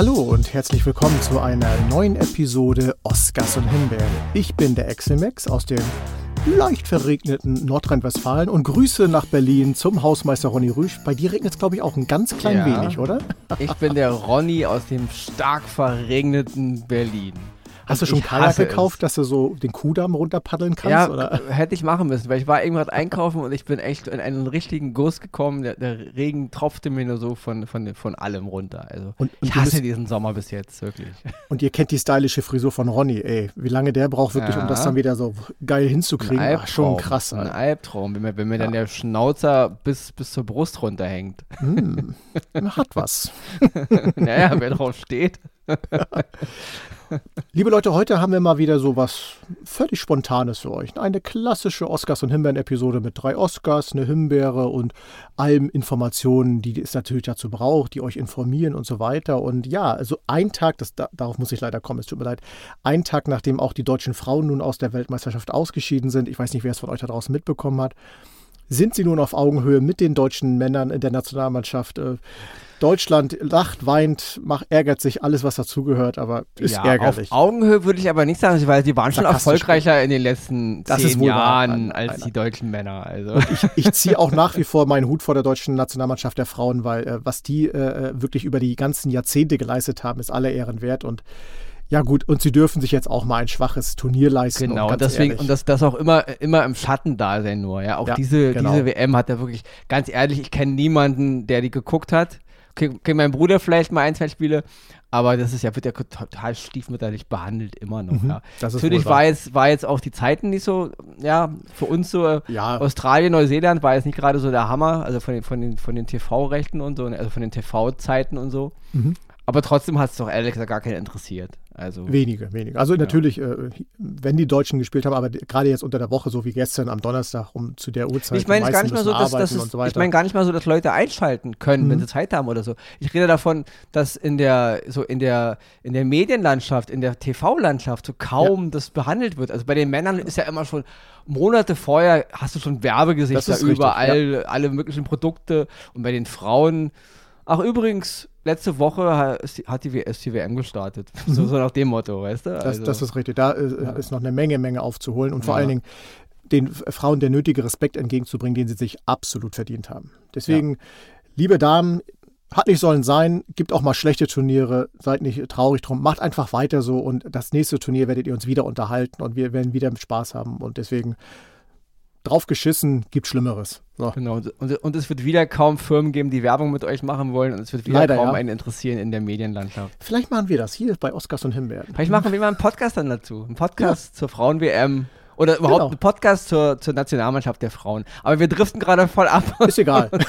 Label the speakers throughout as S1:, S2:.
S1: Hallo und herzlich willkommen zu einer neuen Episode Oscars und Himbeeren. Ich bin der Exelmex aus dem leicht verregneten Nordrhein-Westfalen und Grüße nach Berlin zum Hausmeister Ronny Rüsch. Bei dir regnet es, glaube ich, auch ein ganz klein ja, wenig, oder?
S2: Ich bin der Ronny aus dem stark verregneten Berlin.
S1: Hast du schon Kajak gekauft, es. dass du so den Kudamm runterpaddeln kannst?
S2: Ja,
S1: oder?
S2: hätte ich machen müssen, weil ich war irgendwas einkaufen und ich bin echt in einen richtigen Guss gekommen. Der, der Regen tropfte mir nur so von, von, von allem runter. Also und, und ich hasse bist, diesen Sommer bis jetzt, wirklich.
S1: Und ihr kennt die stylische Frisur von Ronny, ey. Wie lange der braucht wirklich, ja. um das dann wieder so geil hinzukriegen. Ach, schon krass.
S2: Ein Albtraum, wenn mir, wenn mir ja. dann der Schnauzer bis, bis zur Brust runterhängt.
S1: Hm, hat was.
S2: naja, wer drauf steht.
S1: Liebe Leute, heute haben wir mal wieder so was völlig Spontanes für euch. Eine klassische Oscars- und Himbeeren-Episode mit drei Oscars, eine Himbeere und allen Informationen, die es natürlich dazu braucht, die euch informieren und so weiter. Und ja, also ein Tag, das, darauf muss ich leider kommen, es tut mir leid, ein Tag nachdem auch die deutschen Frauen nun aus der Weltmeisterschaft ausgeschieden sind, ich weiß nicht, wer es von euch da draußen mitbekommen hat, sind sie nun auf Augenhöhe mit den deutschen Männern in der Nationalmannschaft. Äh, Deutschland lacht, weint, macht, ärgert sich, alles, was dazugehört, aber ist ja, ärgerlich.
S2: Auf Augenhöhe würde ich aber nicht sagen, weil sie waren schon erfolgreicher in den letzten das zehn Jahren wahr. als die deutschen Männer. Also.
S1: ich, ich ziehe auch nach wie vor meinen Hut vor der deutschen Nationalmannschaft der Frauen, weil äh, was die äh, wirklich über die ganzen Jahrzehnte geleistet haben, ist aller Ehren wert und ja gut, und sie dürfen sich jetzt auch mal ein schwaches Turnier leisten.
S2: Genau, und deswegen, ehrlich. und das, das auch immer, immer im Schatten da sein nur. Ja, auch ja, diese, genau. diese WM hat ja wirklich, ganz ehrlich, ich kenne niemanden, der die geguckt hat. Okay, okay, mein Bruder vielleicht mal ein, zwei Spiele, aber das ist ja, wird ja total stiefmütterlich behandelt, immer noch. Mhm, ja. Natürlich war jetzt, war jetzt auch die Zeiten nicht so, ja, für uns so, ja. Australien, Neuseeland war jetzt nicht gerade so der Hammer, also von den, von den, von den TV-Rechten und so, also von den TV-Zeiten und so. Mhm. Aber trotzdem hat es doch ehrlich gesagt gar keinen interessiert. Also,
S1: wenige, wenige. Also ja. natürlich, äh, wenn die Deutschen gespielt haben, aber gerade jetzt unter der Woche, so wie gestern am Donnerstag, um zu der Uhrzeit.
S2: Ich meine gar nicht mal so, dass, dass es, so ich meine gar nicht mal so, dass Leute einschalten können, mhm. wenn sie Zeit haben oder so. Ich rede davon, dass in der so in der in der Medienlandschaft, in der TV-Landschaft so kaum ja. das behandelt wird. Also bei den Männern ist ja immer schon Monate vorher hast du schon Werbegesichter überall, ja. alle möglichen Produkte und bei den Frauen Ach, übrigens, letzte Woche hat die, ist die WM gestartet. Mhm. So, so, nach dem Motto, weißt du?
S1: Also, das, das, ist richtig. Da ist, ja. ist noch eine Menge, Menge aufzuholen und vor ja. allen Dingen den Frauen der nötige Respekt entgegenzubringen, den sie sich absolut verdient haben. Deswegen, ja. liebe Damen, hat nicht sollen sein, gibt auch mal schlechte Turniere, seid nicht traurig drum, macht einfach weiter so und das nächste Turnier werdet ihr uns wieder unterhalten und wir werden wieder Spaß haben und deswegen drauf geschissen, gibt Schlimmeres.
S2: So. Genau, und, und, es wird wieder kaum Firmen geben, die Werbung mit euch machen wollen und es wird wieder Leider, kaum ja. einen interessieren in der Medienlandschaft.
S1: Vielleicht machen wir das hier bei Oscars und Himbeeren.
S2: Vielleicht machen wir mal einen Podcast dann dazu. Einen Podcast ja. zur Frauen-WM. Oder überhaupt genau. einen Podcast zur, zur Nationalmannschaft der Frauen. Aber wir driften gerade voll ab.
S1: Ist egal.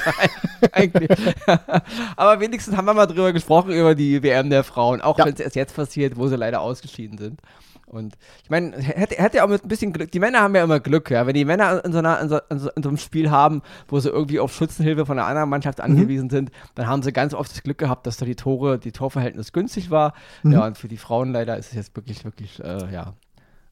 S2: Aber wenigstens haben wir mal drüber gesprochen, über die WM der Frauen. Auch ja. wenn es erst jetzt passiert, wo sie leider ausgeschieden sind. Und ich meine, hätte, hätte ja auch mit ein bisschen Glück, die Männer haben ja immer Glück, ja. Wenn die Männer in so, einer, in so, in so, in so einem Spiel haben, wo sie irgendwie auf Schützenhilfe von einer anderen Mannschaft mhm. angewiesen sind, dann haben sie ganz oft das Glück gehabt, dass da die Tore, die Torverhältnis günstig war. Mhm. Ja, und für die Frauen leider ist es jetzt wirklich, wirklich, äh, ja,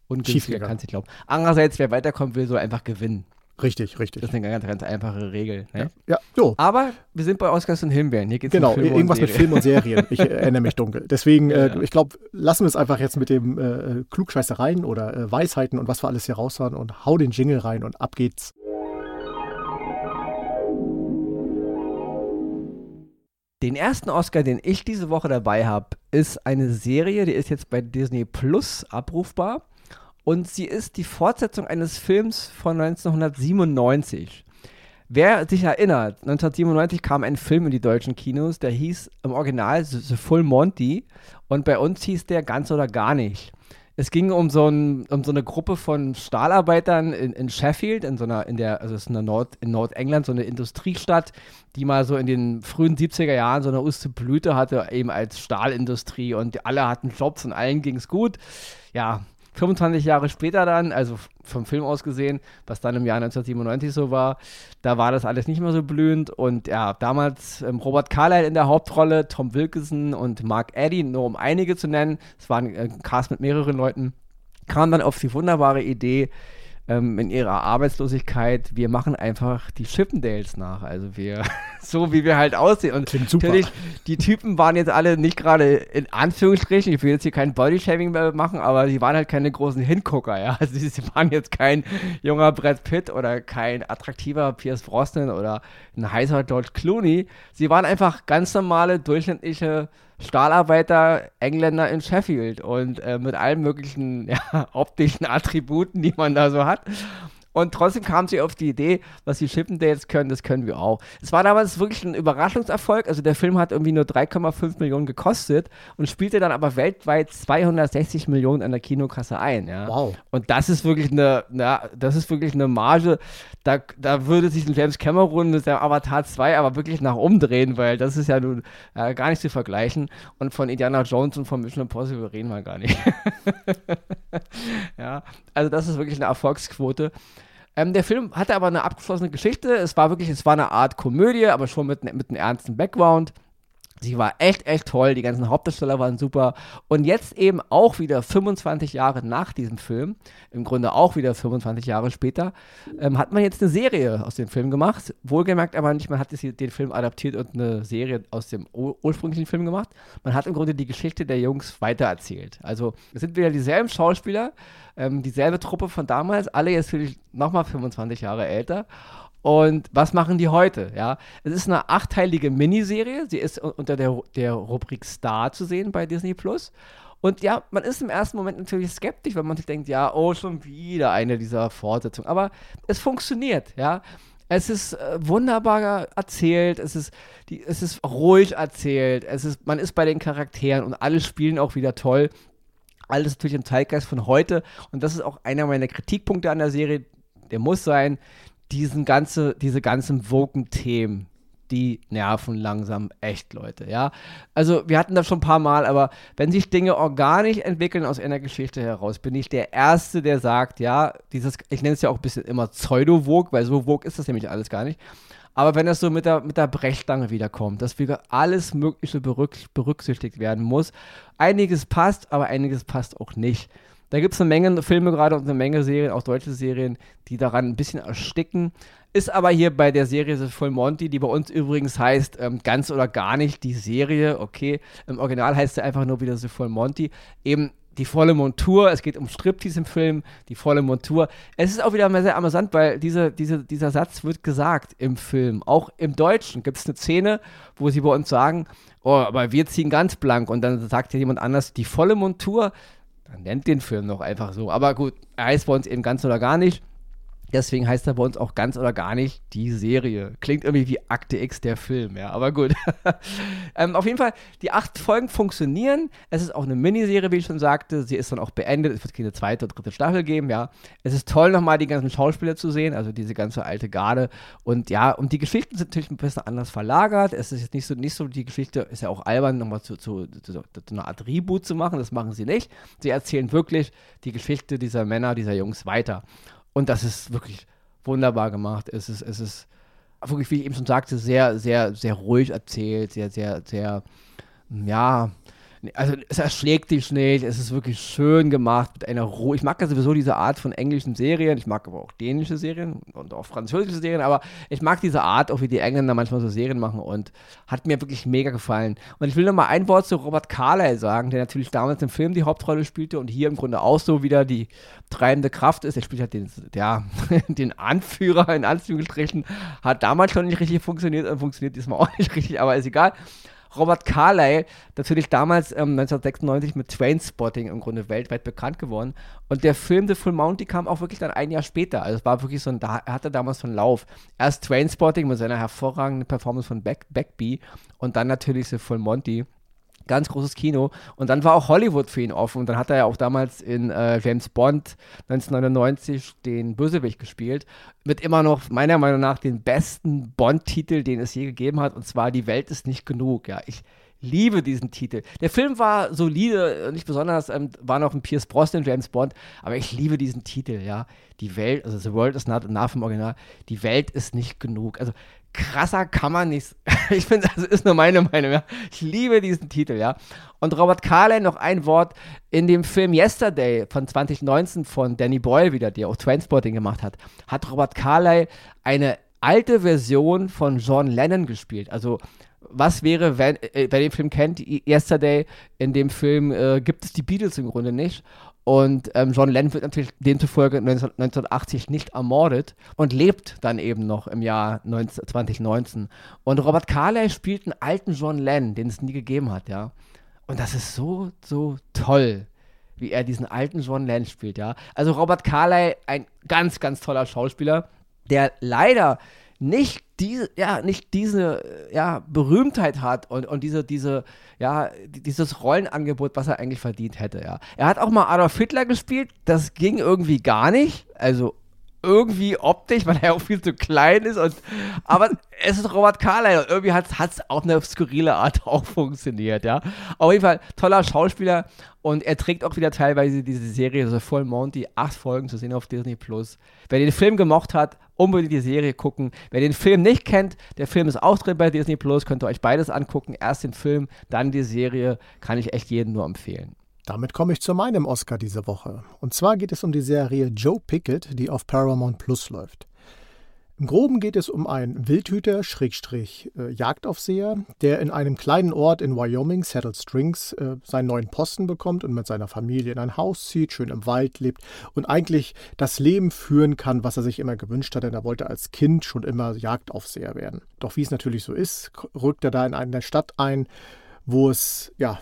S2: ungünstiger, kann ich glauben. Andererseits, wer weiterkommen will, soll einfach gewinnen.
S1: Richtig, richtig.
S2: Das ist eine ganz, ganz einfache Regel. Ne?
S1: Ja, ja, so.
S2: Aber wir sind bei Oscars und Himbeeren. Hier
S1: geht's genau, um Film irgendwas mit Film und Serien. Ich erinnere mich dunkel. Deswegen, äh, ja. ich glaube, lassen wir es einfach jetzt mit dem äh, Klugscheißereien oder äh, Weisheiten und was wir alles hier raushauen und hau den Jingle rein und ab geht's.
S2: Den ersten Oscar, den ich diese Woche dabei habe, ist eine Serie, die ist jetzt bei Disney Plus abrufbar. Und sie ist die Fortsetzung eines Films von 1997. Wer sich erinnert, 1997 kam ein Film in die deutschen Kinos, der hieß im Original The Full Monty und bei uns hieß der Ganz oder Gar nicht. Es ging um so, ein, um so eine Gruppe von Stahlarbeitern in, in Sheffield, in so einer, in der, also ist in, Nord, in Nordengland, so eine Industriestadt, die mal so in den frühen 70er Jahren so eine Uste Blüte hatte, eben als Stahlindustrie und alle hatten Jobs und allen ging es gut. Ja, 25 Jahre später dann, also vom Film aus gesehen, was dann im Jahr 1997 so war, da war das alles nicht mehr so blühend. Und ja, damals ähm, Robert Carlyle in der Hauptrolle, Tom Wilkinson und Mark Eddy, nur um einige zu nennen, es war ein äh, Cast mit mehreren Leuten, kam dann auf die wunderbare Idee, ähm, in ihrer Arbeitslosigkeit, wir machen einfach die Chippendales nach. Also wir so wie wir halt aussehen. Und
S1: Klingt super.
S2: natürlich, die Typen waren jetzt alle nicht gerade in Anführungsstrichen, ich will jetzt hier kein Bodyshaming mehr machen, aber die waren halt keine großen Hingucker, ja. Also sie waren jetzt kein junger Brad Pitt oder kein attraktiver Pierce Brosnan oder ein heißer George Clooney. Sie waren einfach ganz normale, durchschnittliche Stahlarbeiter, Engländer in Sheffield und äh, mit allen möglichen ja, optischen Attributen, die man da so hat. Und trotzdem kam sie auf die Idee, was die Chippendales können, das können wir auch. Es war damals wirklich ein Überraschungserfolg. Also der Film hat irgendwie nur 3,5 Millionen gekostet und spielte dann aber weltweit 260 Millionen an der Kinokasse ein. Ja?
S1: Wow.
S2: Und das ist wirklich eine, na, das ist wirklich eine Marge. Da, da würde sich ein James Cameron mit der Avatar 2 aber wirklich nach umdrehen, weil das ist ja nun äh, gar nicht zu vergleichen. Und von Indiana Jones und von Mission Impossible reden wir gar nicht. ja, also das ist wirklich eine Erfolgsquote. Ähm, der Film hatte aber eine abgeschlossene Geschichte. Es war wirklich, es war eine Art Komödie, aber schon mit, mit einem ernsten Background. Sie war echt, echt toll. Die ganzen Hauptdarsteller waren super. Und jetzt eben auch wieder 25 Jahre nach diesem Film, im Grunde auch wieder 25 Jahre später, ähm, hat man jetzt eine Serie aus dem Film gemacht. Wohlgemerkt aber nicht, man hat den Film adaptiert und eine Serie aus dem ursprünglichen Film gemacht. Man hat im Grunde die Geschichte der Jungs weitererzählt. Also es sind wieder dieselben Schauspieler, ähm, dieselbe Truppe von damals, alle jetzt natürlich nochmal 25 Jahre älter. Und was machen die heute? Ja, es ist eine achteilige Miniserie. Sie ist unter der, der Rubrik Star zu sehen bei Disney Plus. Und ja, man ist im ersten Moment natürlich skeptisch, wenn man sich denkt, ja, oh, schon wieder eine dieser Fortsetzungen. Aber es funktioniert, ja. Es ist äh, wunderbar erzählt, es ist, die, es ist ruhig erzählt, es ist, man ist bei den Charakteren und alle spielen auch wieder toll. Alles natürlich im Zeitgeist von heute. Und das ist auch einer meiner Kritikpunkte an der Serie. Der muss sein, diesen ganze, diese ganzen Woken-Themen, die nerven langsam echt, Leute, ja. Also, wir hatten das schon ein paar Mal, aber wenn sich Dinge organisch entwickeln aus einer Geschichte heraus, bin ich der Erste, der sagt, ja, dieses, ich nenne es ja auch ein bisschen immer Pseudo-Vogue, weil so Vogue ist das nämlich alles gar nicht. Aber wenn das so mit der, mit der Brechstange wiederkommt, dass wieder alles Mögliche berücksichtigt werden muss, einiges passt, aber einiges passt auch nicht. Da gibt es eine Menge Filme gerade und eine Menge Serien, auch deutsche Serien, die daran ein bisschen ersticken. Ist aber hier bei der Serie The Full Monty, die bei uns übrigens heißt ähm, ganz oder gar nicht die Serie, okay. Im Original heißt sie einfach nur wieder The Full Monty. Eben die volle Montur, es geht um Striptease im Film, die volle Montur. Es ist auch wieder sehr amüsant, weil diese, diese, dieser Satz wird gesagt im Film. Auch im Deutschen gibt es eine Szene, wo sie bei uns sagen, oh, aber wir ziehen ganz blank. Und dann sagt ja jemand anders, die volle Montur. Man nennt den Film doch einfach so. Aber gut, er heißt bei uns eben ganz oder gar nicht. Deswegen heißt er bei uns auch ganz oder gar nicht die Serie. Klingt irgendwie wie Akte X der Film, ja, aber gut. ähm, auf jeden Fall, die acht Folgen funktionieren. Es ist auch eine Miniserie, wie ich schon sagte. Sie ist dann auch beendet. Es wird keine zweite oder dritte Staffel geben, ja. Es ist toll, nochmal die ganzen Schauspieler zu sehen, also diese ganze alte Garde. Und ja, und die Geschichten sind natürlich ein bisschen anders verlagert. Es ist jetzt nicht so, nicht so die Geschichte, ist ja auch albern, nochmal zu, zu, zu, zu einer Art Reboot zu machen. Das machen sie nicht. Sie erzählen wirklich die Geschichte dieser Männer, dieser Jungs weiter. Und das ist wirklich wunderbar gemacht. Es ist, es ist wirklich, wie ich eben schon sagte, sehr, sehr, sehr ruhig erzählt, sehr, sehr, sehr, ja, also es erschlägt dich nicht, es ist wirklich schön gemacht mit einer Ruhe. Ich mag ja sowieso diese Art von englischen Serien, ich mag aber auch dänische Serien und auch französische Serien, aber ich mag diese Art, auch wie die Engländer manchmal so Serien machen und hat mir wirklich mega gefallen. Und ich will noch mal ein Wort zu Robert Carlyle sagen, der natürlich damals im Film die Hauptrolle spielte und hier im Grunde auch so wieder die treibende Kraft ist. Er spielt halt den, ja, den Anführer in Anführungsstrichen, hat damals schon nicht richtig funktioniert und funktioniert diesmal auch nicht richtig, aber ist egal. Robert Carlyle, natürlich damals ähm, 1996 mit Trainspotting im Grunde weltweit bekannt geworden. Und der Film The Full Monty kam auch wirklich dann ein Jahr später. Also es war wirklich so ein, da, hatte damals so einen Lauf. Erst Trainspotting mit seiner hervorragenden Performance von Back, Backbee und dann natürlich The Full Monty ganz großes Kino. Und dann war auch Hollywood für ihn offen. Und dann hat er ja auch damals in äh, James Bond 1999 den Bösewicht gespielt. Mit immer noch, meiner Meinung nach, den besten Bond-Titel, den es je gegeben hat. Und zwar Die Welt ist nicht genug. Ja, ich liebe diesen Titel. Der Film war solide, nicht besonders, ähm, war noch ein Pierce Brosnan, James Bond, aber ich liebe diesen Titel, ja. Die Welt, also The World is not enough im Original, die Welt ist nicht genug. Also krasser kann man nicht. ich finde, das ist nur meine Meinung. Ja. Ich liebe diesen Titel, ja. Und Robert Carlyle, noch ein Wort, in dem Film Yesterday von 2019 von Danny Boyle wieder, der auch Transporting gemacht hat, hat Robert Carlyle eine alte Version von John Lennon gespielt. Also was wäre, wenn, äh, wer den Film kennt, Yesterday, in dem Film äh, gibt es die Beatles im Grunde nicht. Und ähm, John Lennon wird natürlich demzufolge 19, 1980 nicht ermordet und lebt dann eben noch im Jahr 19, 2019. Und Robert Carlyle spielt einen alten John Lennon, den es nie gegeben hat, ja. Und das ist so, so toll, wie er diesen alten John Lennon spielt, ja. Also Robert Carlyle, ein ganz, ganz toller Schauspieler, der leider nicht diese, ja, nicht diese ja, Berühmtheit hat und, und diese, diese, ja, dieses Rollenangebot, was er eigentlich verdient hätte, ja. Er hat auch mal Adolf Hitler gespielt, das ging irgendwie gar nicht. Also irgendwie optisch, weil er auch viel zu klein ist. Und, aber es ist Robert Carlyle irgendwie hat es auf eine skurrile Art auch funktioniert, ja. Auf jeden Fall toller Schauspieler und er trägt auch wieder teilweise diese Serie, also Full Monty, acht Folgen zu sehen auf Disney Plus. Wer den Film gemocht hat, unbedingt die Serie gucken. Wer den Film nicht kennt, der Film ist auch drin bei Disney Plus, könnt ihr euch beides angucken. Erst den Film, dann die Serie, kann ich echt jedem nur empfehlen.
S1: Damit komme ich zu meinem Oscar diese Woche. Und zwar geht es um die Serie Joe Pickett, die auf Paramount Plus läuft. Im Groben geht es um einen Wildhüter, Schrägstrich, äh, Jagdaufseher, der in einem kleinen Ort in Wyoming, Saddle Strings, äh, seinen neuen Posten bekommt und mit seiner Familie in ein Haus zieht, schön im Wald lebt und eigentlich das Leben führen kann, was er sich immer gewünscht hat, denn er wollte als Kind schon immer Jagdaufseher werden. Doch wie es natürlich so ist, rückt er da in eine Stadt ein, wo es ja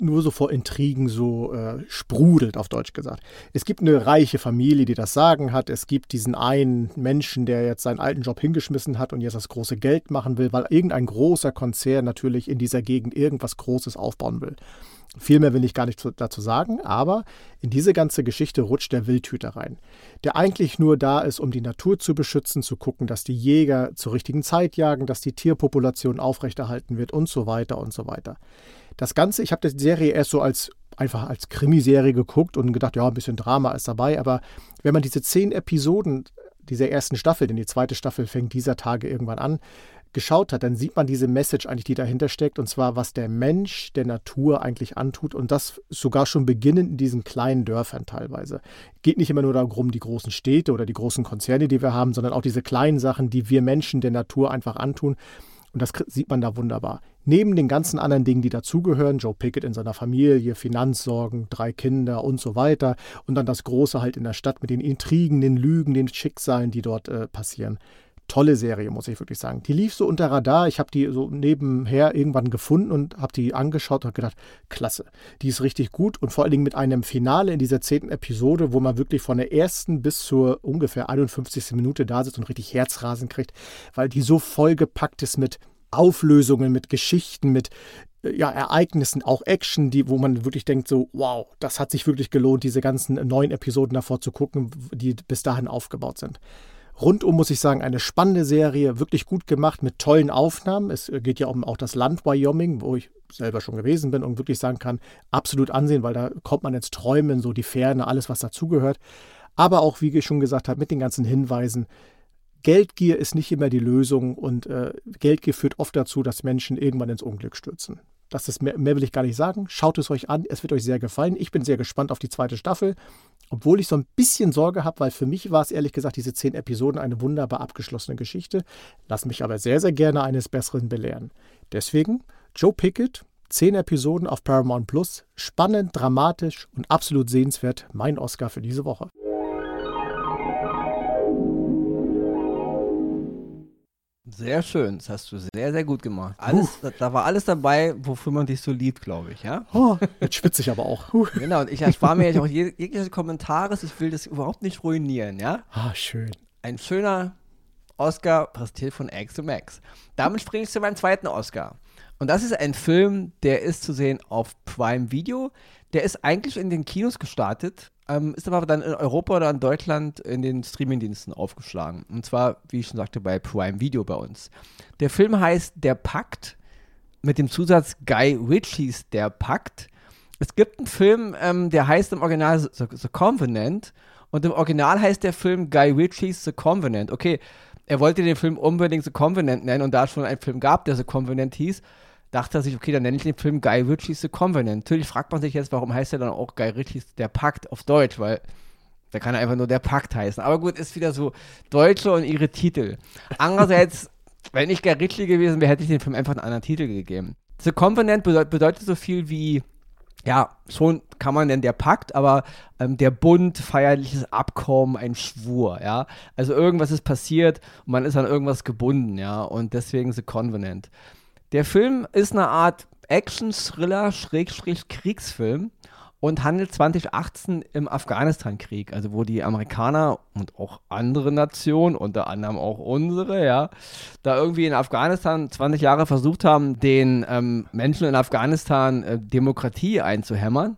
S1: nur so vor Intrigen so äh, sprudelt, auf Deutsch gesagt. Es gibt eine reiche Familie, die das Sagen hat. Es gibt diesen einen Menschen, der jetzt seinen alten Job hingeschmissen hat und jetzt das große Geld machen will, weil irgendein großer Konzern natürlich in dieser Gegend irgendwas Großes aufbauen will. Viel mehr will ich gar nicht dazu sagen, aber in diese ganze Geschichte rutscht der Wildhüter rein, der eigentlich nur da ist, um die Natur zu beschützen, zu gucken, dass die Jäger zur richtigen Zeit jagen, dass die Tierpopulation aufrechterhalten wird und so weiter und so weiter. Das Ganze, ich habe die Serie erst so als einfach als Krimiserie geguckt und gedacht, ja, ein bisschen Drama ist dabei, aber wenn man diese zehn Episoden dieser ersten Staffel, denn die zweite Staffel fängt dieser Tage irgendwann an, geschaut hat, dann sieht man diese Message eigentlich, die dahinter steckt, und zwar, was der Mensch der Natur eigentlich antut und das sogar schon beginnend in diesen kleinen Dörfern teilweise. Geht nicht immer nur darum, die großen Städte oder die großen Konzerne, die wir haben, sondern auch diese kleinen Sachen, die wir Menschen der Natur einfach antun. Und das sieht man da wunderbar. Neben den ganzen anderen Dingen, die dazugehören, Joe Pickett in seiner Familie, Finanzsorgen, drei Kinder und so weiter, und dann das Große halt in der Stadt mit den Intrigen, den Lügen, den Schicksalen, die dort äh, passieren. Tolle Serie, muss ich wirklich sagen. Die lief so unter Radar. Ich habe die so nebenher irgendwann gefunden und habe die angeschaut und gedacht, klasse. Die ist richtig gut und vor allen Dingen mit einem Finale in dieser zehnten Episode, wo man wirklich von der ersten bis zur ungefähr 51. Minute da sitzt und richtig Herzrasen kriegt, weil die so vollgepackt ist mit Auflösungen, mit Geschichten, mit äh, ja, Ereignissen, auch Action, die, wo man wirklich denkt, so, wow, das hat sich wirklich gelohnt, diese ganzen neun Episoden davor zu gucken, die bis dahin aufgebaut sind. Rundum muss ich sagen, eine spannende Serie, wirklich gut gemacht mit tollen Aufnahmen. Es äh, geht ja um auch das Land Wyoming, wo ich selber schon gewesen bin und wirklich sagen kann, absolut ansehen, weil da kommt man ins Träumen, so die Ferne, alles, was dazugehört. Aber auch, wie ich schon gesagt habe, mit den ganzen Hinweisen, Geldgier ist nicht immer die Lösung und äh, Geldgier führt oft dazu, dass Menschen irgendwann ins Unglück stürzen. Das ist mehr, mehr will ich gar nicht sagen. Schaut es euch an, es wird euch sehr gefallen. Ich bin sehr gespannt auf die zweite Staffel, obwohl ich so ein bisschen Sorge habe, weil für mich war es ehrlich gesagt diese zehn Episoden eine wunderbar abgeschlossene Geschichte. Lass mich aber sehr, sehr gerne eines Besseren belehren. Deswegen Joe Pickett, zehn Episoden auf Paramount Plus, spannend, dramatisch und absolut sehenswert. Mein Oscar für diese Woche.
S2: Sehr schön, das hast du sehr, sehr gut gemacht. Alles, da, da, war alles dabei, wofür man dich so liebt, glaube ich, ja?
S1: Oh, jetzt schwitze ich aber auch.
S2: Huh. Genau, und ich erspare mir jetzt auch jegliche Kommentare, ich will das überhaupt nicht ruinieren, ja?
S1: Ah, schön.
S2: Ein schöner Oscar präsentiert von to Max. Damit springe ich zu meinem zweiten Oscar. Und das ist ein Film, der ist zu sehen auf Prime Video. Der ist eigentlich in den Kinos gestartet, ähm, ist aber dann in Europa oder in Deutschland in den Streamingdiensten aufgeschlagen. Und zwar, wie ich schon sagte, bei Prime Video bei uns. Der Film heißt Der Pakt mit dem Zusatz Guy Ritchies Der Pakt. Es gibt einen Film, ähm, der heißt im Original The, The Covenant und im Original heißt der Film Guy Ritchies The Covenant. Okay, er wollte den Film unbedingt The Covenant nennen und da es schon einen Film gab, der The Covenant hieß, dachte er sich, okay, dann nenne ich den Film Guy Ritchie's The Covenant. Natürlich fragt man sich jetzt, warum heißt er dann auch Guy Ritchie's Der Pakt auf Deutsch, weil Der kann einfach nur der Pakt heißen. Aber gut, ist wieder so Deutsche und ihre Titel. Andererseits, wenn ich Guy Ritchie gewesen wäre, hätte ich dem Film einfach einen anderen Titel gegeben. The Covenant bedeut bedeutet so viel wie, ja, schon kann man nennen der Pakt, aber ähm, der Bund, feierliches Abkommen, ein Schwur, ja. Also irgendwas ist passiert und man ist an irgendwas gebunden, ja. Und deswegen The Covenant. Der Film ist eine Art Action-Thriller, Schrägstrich Kriegsfilm und handelt 2018 im Afghanistan-Krieg, also wo die Amerikaner und auch andere Nationen, unter anderem auch unsere, ja, da irgendwie in Afghanistan 20 Jahre versucht haben, den ähm, Menschen in Afghanistan äh, Demokratie einzuhämmern.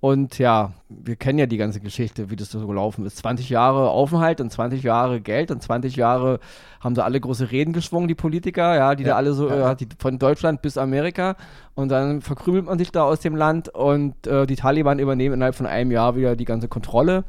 S2: Und ja, wir kennen ja die ganze Geschichte, wie das so gelaufen ist. 20 Jahre Aufenthalt und 20 Jahre Geld und 20 Jahre haben sie alle große Reden geschwungen, die Politiker, ja, die ja, da alle so, ja. äh, die, von Deutschland bis Amerika. Und dann verkrümelt man sich da aus dem Land und äh, die Taliban übernehmen innerhalb von einem Jahr wieder die ganze Kontrolle.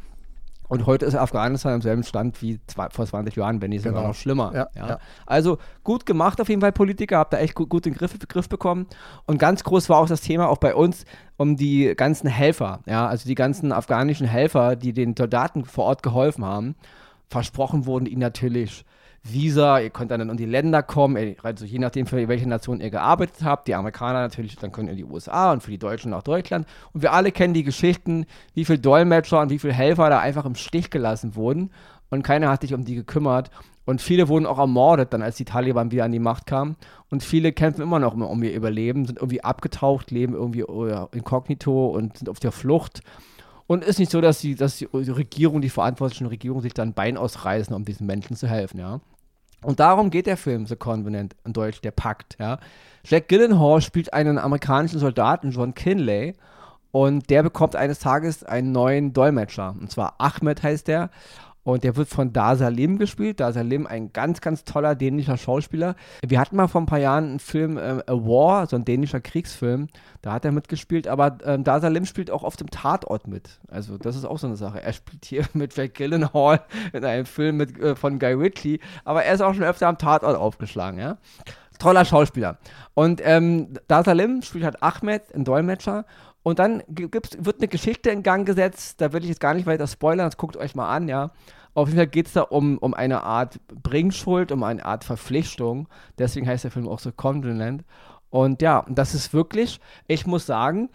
S2: Und heute ist Afghanistan am selben Stand wie zwei, vor 20 Jahren, wenn nicht sogar genau. noch schlimmer. Ja, ja. Ja. Also gut gemacht auf jeden Fall Politiker, habt da echt gut, gut den Griff, Griff bekommen. Und ganz groß war auch das Thema auch bei uns um die ganzen Helfer, ja, also die ganzen afghanischen Helfer, die den Soldaten vor Ort geholfen haben. Versprochen wurden ihnen natürlich Visa, ihr könnt dann in die Länder kommen, also je nachdem, für welche Nation ihr gearbeitet habt. Die Amerikaner natürlich, dann können in die USA und für die Deutschen nach Deutschland. Und wir alle kennen die Geschichten, wie viele Dolmetscher und wie viele Helfer da einfach im Stich gelassen wurden. Und keiner hat sich um die gekümmert. Und viele wurden auch ermordet, dann als die Taliban wieder an die Macht kamen. Und viele kämpfen immer noch um ihr Überleben, sind irgendwie abgetaucht, leben irgendwie inkognito und sind auf der Flucht. Und ist nicht so, dass die, dass die Regierung, die verantwortlichen Regierungen sich dann Bein ausreißen, um diesen Menschen zu helfen, ja. Und darum geht der Film The Covenant, in Deutsch der Pakt, ja. Jack Gyllenhaal spielt einen amerikanischen Soldaten, John Kinley, und der bekommt eines Tages einen neuen Dolmetscher. Und zwar Ahmed heißt der. Und der wird von Da Salim gespielt. Da Salim, ein ganz, ganz toller dänischer Schauspieler. Wir hatten mal vor ein paar Jahren einen Film, äh, A War, so ein dänischer Kriegsfilm. Da hat er mitgespielt. Aber ähm, Da Salim spielt auch auf dem Tatort mit. Also, das ist auch so eine Sache. Er spielt hier mit Jack Gyllenhaal in einem Film mit, äh, von Guy Ritchie. Aber er ist auch schon öfter am Tatort aufgeschlagen, ja. Toller Schauspieler. Und ähm, Da Salim spielt halt Ahmed, ein Dolmetscher. Und dann gibt's, wird eine Geschichte in Gang gesetzt, da will ich jetzt gar nicht weiter spoilern, das guckt euch mal an, ja. Auf jeden Fall geht es da um, um eine Art Bringschuld, um eine Art Verpflichtung. Deswegen heißt der Film auch so Continent. Und ja, das ist wirklich, ich muss sagen,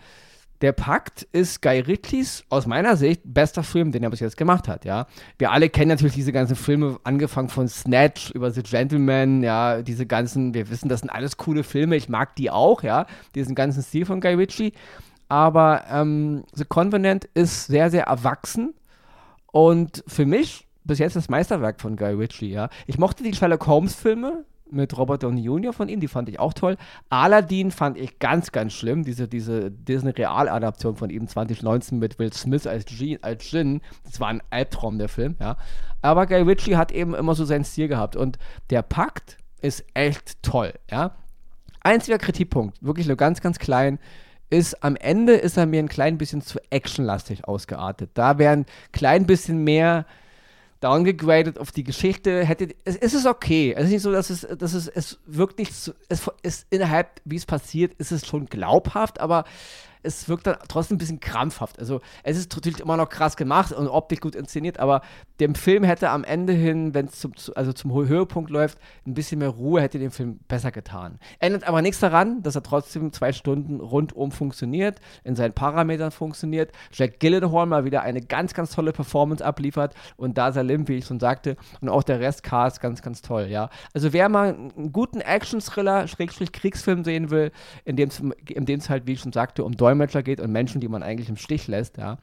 S2: der Pakt ist Guy Ritchies aus meiner Sicht bester Film, den er bis jetzt gemacht hat, ja. Wir alle kennen natürlich diese ganzen Filme, angefangen von Snatch über The Gentleman, ja, diese ganzen, wir wissen, das sind alles coole Filme, ich mag die auch, ja, diesen ganzen Stil von Guy Ritchie aber ähm, The Convenant ist sehr, sehr erwachsen und für mich bis jetzt das Meisterwerk von Guy Ritchie, ja. Ich mochte die Sherlock Holmes-Filme mit Robert Downey Jr. von ihm, die fand ich auch toll. Aladdin fand ich ganz, ganz schlimm, diese, diese Disney-Realadaption von ihm 2019 mit Will Smith als, G als Jin, das war ein Albtraum, der Film, ja. Aber Guy Ritchie hat eben immer so seinen Stil gehabt und der Pakt ist echt toll, ja. Einziger Kritikpunkt, wirklich nur ganz, ganz klein, ist am Ende ist er mir ein klein bisschen zu actionlastig ausgeartet. Da wäre ein klein bisschen mehr downgegradet auf die Geschichte. Hätte, es, es ist okay. Es ist nicht so, dass es, dass es, es wirkt nicht, so, es ist innerhalb, wie es passiert, ist es schon glaubhaft, aber es wirkt dann trotzdem ein bisschen krampfhaft. Also es ist natürlich immer noch krass gemacht und optisch gut inszeniert, aber dem Film hätte am Ende hin, wenn es zum, also zum Höhepunkt läuft, ein bisschen mehr Ruhe hätte dem Film besser getan. Ändert aber nichts daran, dass er trotzdem zwei Stunden rundum funktioniert, in seinen Parametern funktioniert. Jack Gyllenhaal mal wieder eine ganz, ganz tolle Performance abliefert und da Salim, wie ich schon sagte, und auch der Rest Cast ganz, ganz toll, ja. Also wer mal einen guten Action-Thriller, Schrägstrich Kriegsfilm sehen will, in dem es halt, wie ich schon sagte, um Dolmetscher geht und Menschen, die man eigentlich im Stich lässt, ja.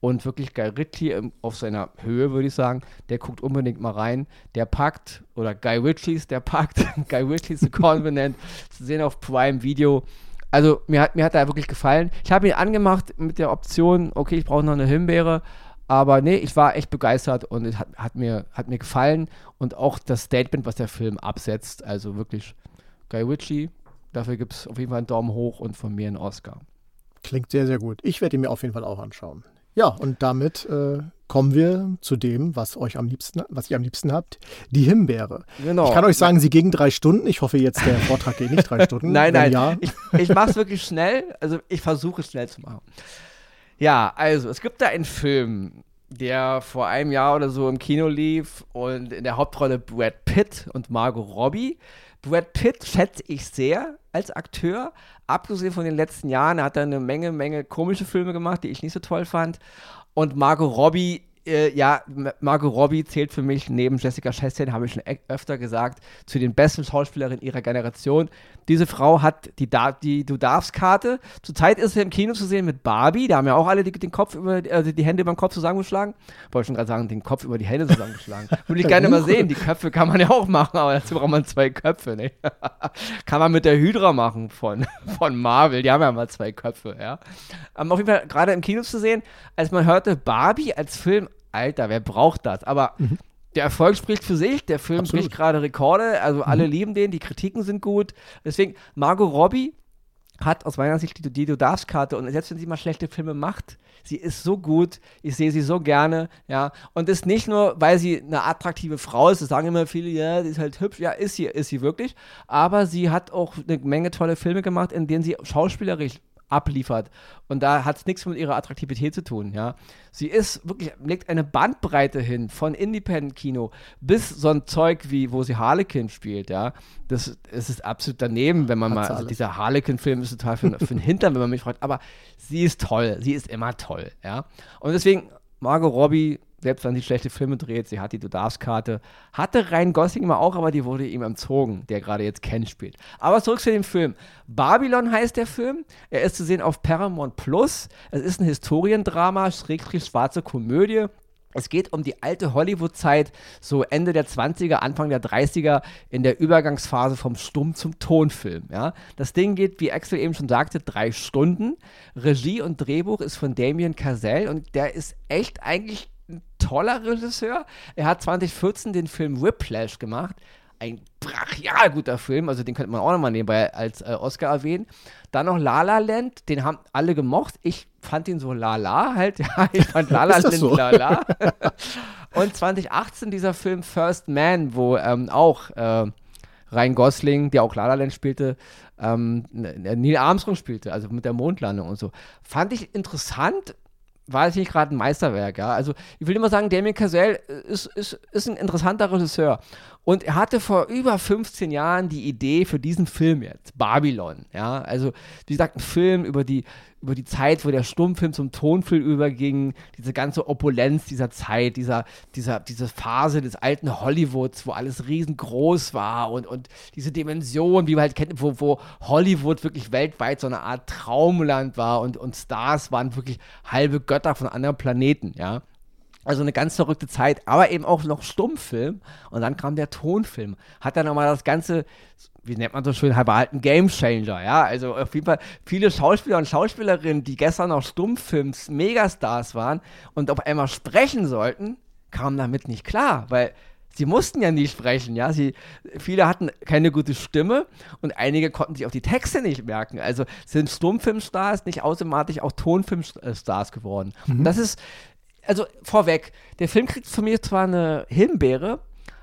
S2: Und wirklich Guy Ritchie auf seiner Höhe, würde ich sagen, der guckt unbedingt mal rein. Der packt, oder Guy Ritchies, der packt, Guy Ritchies The Convenant, zu sehen auf Prime Video. Also mir hat, mir hat er wirklich gefallen. Ich habe ihn angemacht mit der Option, okay, ich brauche noch eine Himbeere. Aber nee, ich war echt begeistert und es hat, hat, mir, hat mir gefallen. Und auch das Statement, was der Film absetzt. Also wirklich Guy Ritchie. Dafür gibt es auf jeden Fall einen Daumen hoch und von mir einen Oscar.
S1: Klingt sehr, sehr gut. Ich werde ihn mir auf jeden Fall auch anschauen. Ja, und damit äh, kommen wir zu dem, was euch am liebsten, was ihr am liebsten habt, die Himbeere. Genau. Ich kann euch sagen, sie ging drei Stunden. Ich hoffe jetzt, der Vortrag geht nicht drei Stunden.
S2: nein, nein. Ja. Ich, ich mache es wirklich schnell. Also ich versuche es schnell zu machen. Ja, also es gibt da einen Film, der vor einem Jahr oder so im Kino lief und in der Hauptrolle Brad Pitt und Margot Robbie. Brad Pitt schätze ich sehr als Akteur, abgesehen von den letzten Jahren. Er hat da eine Menge, Menge komische Filme gemacht, die ich nicht so toll fand. Und Margot Robbie äh, ja, Margot Robbie zählt für mich neben Jessica Chastain, habe ich schon e-, öfter gesagt, zu den besten Schauspielerinnen ihrer Generation. Diese Frau hat die, die Du darfst-Karte. Zurzeit ist sie im Kino zu sehen mit Barbie. Da haben ja auch alle die, den Kopf über, also die Hände über den Kopf zusammengeschlagen. Wollte schon gerade sagen, den Kopf über die Hände zusammengeschlagen. Würde ich gerne mal sehen. Die Köpfe kann man ja auch machen, aber dazu braucht man zwei Köpfe. Ne? kann man mit der Hydra machen von, von Marvel. Die haben ja mal zwei Köpfe. Ja? Um, auf jeden Fall gerade im Kino zu sehen, als man hörte, Barbie als Film Alter, wer braucht das? Aber mhm. der Erfolg spricht für sich, der Film Absolut. bricht gerade Rekorde, also mhm. alle lieben den, die Kritiken sind gut. Deswegen, Margot Robbie hat aus meiner Sicht die, die Du darfst-Karte und selbst wenn sie mal schlechte Filme macht, sie ist so gut, ich sehe sie so gerne, ja. Und das nicht nur, weil sie eine attraktive Frau ist, das sagen immer viele, ja, die ist halt hübsch, ja, ist sie, ist sie wirklich, aber sie hat auch eine Menge tolle Filme gemacht, in denen sie schauspielerisch abliefert. Und da hat es nichts mit ihrer Attraktivität zu tun, ja. Sie ist wirklich, legt eine Bandbreite hin von Independent-Kino bis so ein Zeug wie, wo sie Harlequin spielt, ja. Das, das ist absolut daneben, wenn man Hat's mal, also dieser Harlequin-Film ist total für, für den Hintern, wenn man mich fragt, aber sie ist toll, sie ist immer toll, ja. Und deswegen, Margot Robbie selbst wenn sie schlechte Filme dreht, sie hat die Du darfst-Karte. Hatte Ryan Gosling mal auch, aber die wurde ihm entzogen, der gerade jetzt Ken spielt. Aber zurück zu dem Film. Babylon heißt der Film. Er ist zu sehen auf Paramount Plus. Es ist ein Historiendrama, schrägstrich schwarze Komödie. Es geht um die alte Hollywood-Zeit, so Ende der 20er, Anfang der 30er, in der Übergangsphase vom Stumm zum Tonfilm. Ja? Das Ding geht, wie Axel eben schon sagte, drei Stunden. Regie und Drehbuch ist von Damien Cazell und der ist echt eigentlich toller Regisseur. Er hat 2014 den Film Whiplash gemacht. Ein brachial guter Film, also den könnte man auch nochmal nebenbei als äh, Oscar erwähnen. Dann noch La La Land, den haben alle gemocht. Ich fand ihn so lala halt, ja, ich fand La La Land so? lala. Und 2018 dieser Film First Man, wo ähm, auch äh, Ryan Gosling, der auch La La Land spielte, ähm, Neil Armstrong spielte, also mit der Mondlandung und so. Fand ich interessant, war es nicht gerade ein Meisterwerk, ja. Also ich will immer sagen, Damien Cazell ist, ist, ist ein interessanter Regisseur. Und er hatte vor über 15 Jahren die Idee für diesen Film jetzt, Babylon, ja. Also, wie gesagt, ein Film über die, über die Zeit, wo der Stummfilm zum Tonfilm überging, diese ganze Opulenz dieser Zeit, dieser, dieser, diese Phase des alten Hollywoods, wo alles riesengroß war und, und diese Dimension, wie man halt kennt, wo, wo Hollywood wirklich weltweit so eine Art Traumland war und, und Stars waren wirklich halbe Götter von anderen Planeten, ja. Also eine ganz verrückte Zeit, aber eben auch noch Stummfilm. Und dann kam der Tonfilm. Hat dann nochmal das Ganze wie nennt man so schön, halber alten Gamechanger, ja. Also auf jeden Fall viele Schauspieler und Schauspielerinnen, die gestern noch Stummfilms Megastars waren und auf einmal sprechen sollten, kamen damit nicht klar, weil sie mussten ja nie sprechen, ja. Sie, viele hatten keine gute Stimme und einige konnten sich auch die Texte nicht merken. Also sind Stummfilmstars nicht automatisch auch Tonfilmstars geworden. Mhm. das ist, also vorweg, der Film kriegt von mir zwar eine Himbeere,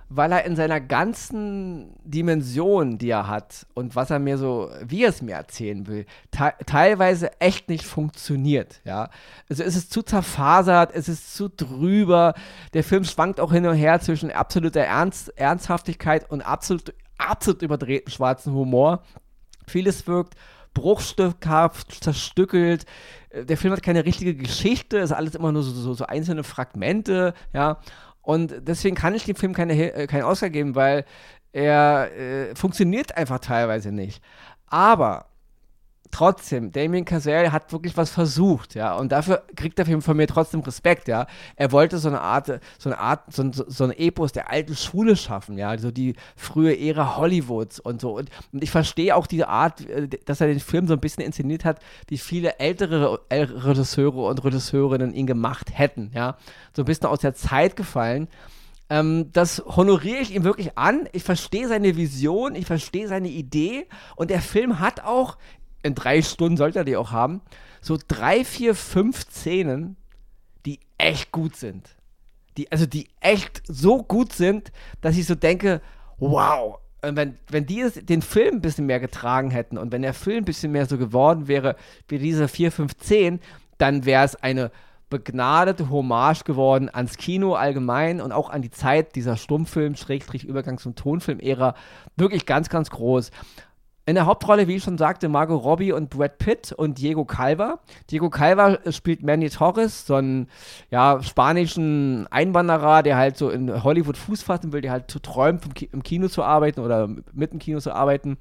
S2: weil er in seiner ganzen Dimension, die er hat und was er mir so, wie er es mir erzählen will, te teilweise echt nicht funktioniert, ja. Also es ist zu zerfasert, es ist zu drüber, der Film schwankt auch hin und her zwischen absoluter Ernst Ernsthaftigkeit und absolut, absolut überdrehten schwarzen Humor. Vieles wirkt bruchstückhaft, zerstückelt. Der Film hat keine richtige Geschichte, es ist alles immer nur so, so, so einzelne Fragmente, ja. Und deswegen kann ich dem Film keine, äh, keinen Oscar geben, weil er äh, funktioniert einfach teilweise nicht. Aber trotzdem, Damien Cazale hat wirklich was versucht, ja, und dafür kriegt der Film von mir trotzdem Respekt, ja. Er wollte so eine Art, so eine Art, so, so, so ein Epos der alten Schule schaffen, ja, so die frühe Ära Hollywoods und so. Und, und ich verstehe auch diese Art, äh, dass er den Film so ein bisschen inszeniert hat, wie viele ältere Regisseure und Regisseurinnen ihn gemacht hätten, ja. So ein bisschen aus der Zeit gefallen. Ähm, das honoriere ich ihm wirklich an. Ich verstehe seine Vision, ich verstehe seine Idee und der Film hat auch in drei Stunden sollte er die auch haben, so drei, vier, fünf Szenen, die echt gut sind. Die, also die echt so gut sind, dass ich so denke, wow, wenn, wenn die den Film ein bisschen mehr getragen hätten und wenn der Film ein bisschen mehr so geworden wäre wie diese 4, 5, 10, dann wäre es eine begnadete Hommage geworden ans Kino allgemein und auch an die Zeit dieser Stummfilm, Schrägstrich, Übergangs- und Tonfilm-Ära. Wirklich ganz, ganz groß. In der Hauptrolle, wie ich schon sagte, Margot Robbie und Brad Pitt und Diego Calva. Diego Calva spielt Manny Torres, so einen ja, spanischen Einwanderer, der halt so in Hollywood Fuß fassen will, der halt träumt, im Kino zu arbeiten oder mit dem Kino zu arbeiten.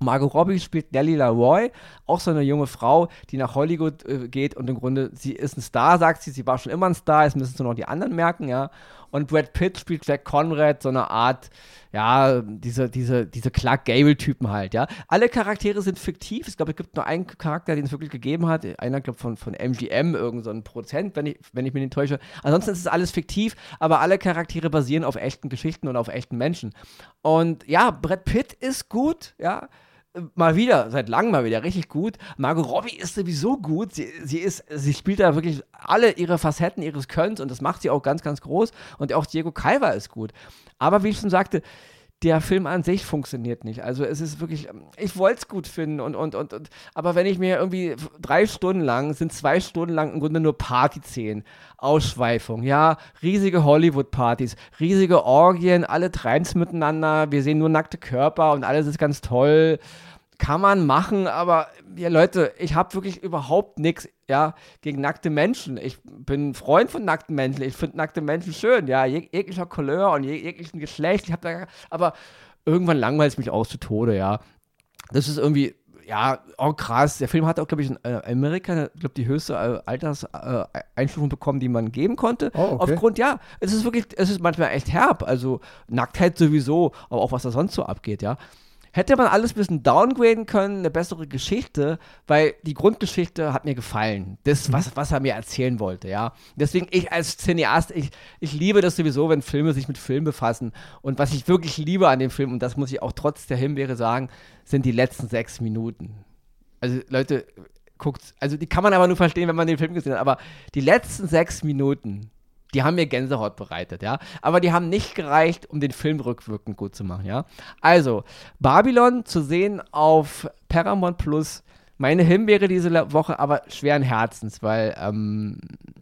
S2: Margot Robbie spielt Nellie Leroy, auch so eine junge Frau, die nach Hollywood äh, geht und im Grunde, sie ist ein Star, sagt sie, sie war schon immer ein Star, jetzt müssen es nur noch die anderen merken, ja. Und Brad Pitt spielt Jack Conrad, so eine Art, ja, diese, diese, diese Clark Gable-Typen halt, ja. Alle Charaktere sind fiktiv. Ich glaube, es gibt nur einen Charakter, den es wirklich gegeben hat. Einer, glaube von, von MGM, irgend so Prozent, wenn ich, wenn ich mich nicht täusche. Ansonsten ist es alles fiktiv, aber alle Charaktere basieren auf echten Geschichten und auf echten Menschen. Und ja, Brad Pitt ist gut, ja mal wieder, seit langem mal wieder richtig gut. Margot Robbie ist sowieso gut. Sie, sie, ist, sie spielt da wirklich alle ihre Facetten ihres Könns und das macht sie auch ganz, ganz groß. Und auch Diego Calva ist gut. Aber wie ich schon sagte, der Film an sich funktioniert nicht. Also es ist wirklich, ich wollte es gut finden und, und, und, und, aber wenn ich mir irgendwie drei Stunden lang, sind zwei Stunden lang im Grunde nur Partyszenen, Ausschweifung, ja, riesige Hollywood-Partys, riesige Orgien, alle treins miteinander, wir sehen nur nackte Körper und alles ist ganz toll kann man machen, aber ja, Leute, ich habe wirklich überhaupt nichts ja, gegen nackte Menschen. Ich bin Freund von nackten Menschen. Ich finde nackte Menschen schön, ja, jeg jeglicher Couleur und jeg jeglichen Geschlecht. Ich habe da, aber irgendwann langweilt es mich auch zu Tode, ja. Das ist irgendwie, ja, oh krass. Der Film hat auch, glaube ich, in äh, Amerika, glaube die höchste äh, Alterseinstufung äh, bekommen, die man geben konnte. Oh, okay. Aufgrund, ja, es ist wirklich, es ist manchmal echt herb. Also Nacktheit sowieso, aber auch was da sonst so abgeht, ja hätte man alles ein bisschen downgraden können, eine bessere Geschichte, weil die Grundgeschichte hat mir gefallen. Das, mhm. was, was er mir erzählen wollte, ja. Deswegen, ich als Cineast, ich, ich liebe das sowieso, wenn Filme sich mit Filmen befassen. Und was ich wirklich liebe an dem Film, und das muss ich auch trotz der Himbeere sagen, sind die letzten sechs Minuten. Also, Leute, guckt, also die kann man aber nur verstehen, wenn man den Film gesehen hat, aber die letzten sechs Minuten, die haben mir Gänsehaut bereitet, ja. Aber die haben nicht gereicht, um den Film rückwirkend gut zu machen, ja. Also, Babylon zu sehen auf Paramount Plus. Meine Himbeere diese Woche, aber schweren Herzens, weil, ähm,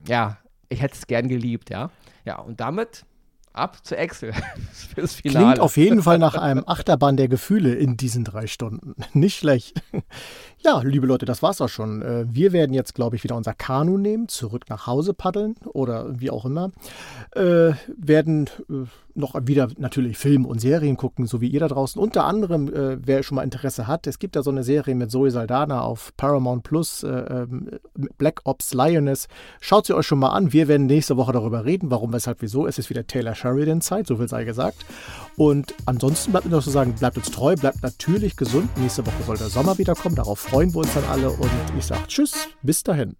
S2: ja, ich hätte es gern geliebt, ja. Ja, und damit ab zu Excel
S1: fürs Finale. Klingt auf jeden Fall nach einem Achterbahn der Gefühle in diesen drei Stunden. Nicht schlecht. Ja, liebe Leute, das war's auch schon. Äh, wir werden jetzt, glaube ich, wieder unser Kanu nehmen, zurück nach Hause paddeln oder wie auch immer. Äh, werden äh, noch wieder natürlich Filme und Serien gucken, so wie ihr da draußen. Unter anderem, äh, wer schon mal Interesse hat, es gibt da so eine Serie mit Zoe Saldana auf Paramount Plus, äh, ähm, Black Ops Lioness. Schaut sie euch schon mal an. Wir werden nächste Woche darüber reden, warum, weshalb, wieso. Es ist wieder Taylor Sheridan-Zeit, so viel sei gesagt. Und ansonsten bleibt mir noch zu sagen, bleibt uns treu, bleibt natürlich gesund. Nächste Woche soll der Sommer wiederkommen. Darauf freuen wir uns dann alle. Und ich sage Tschüss, bis dahin.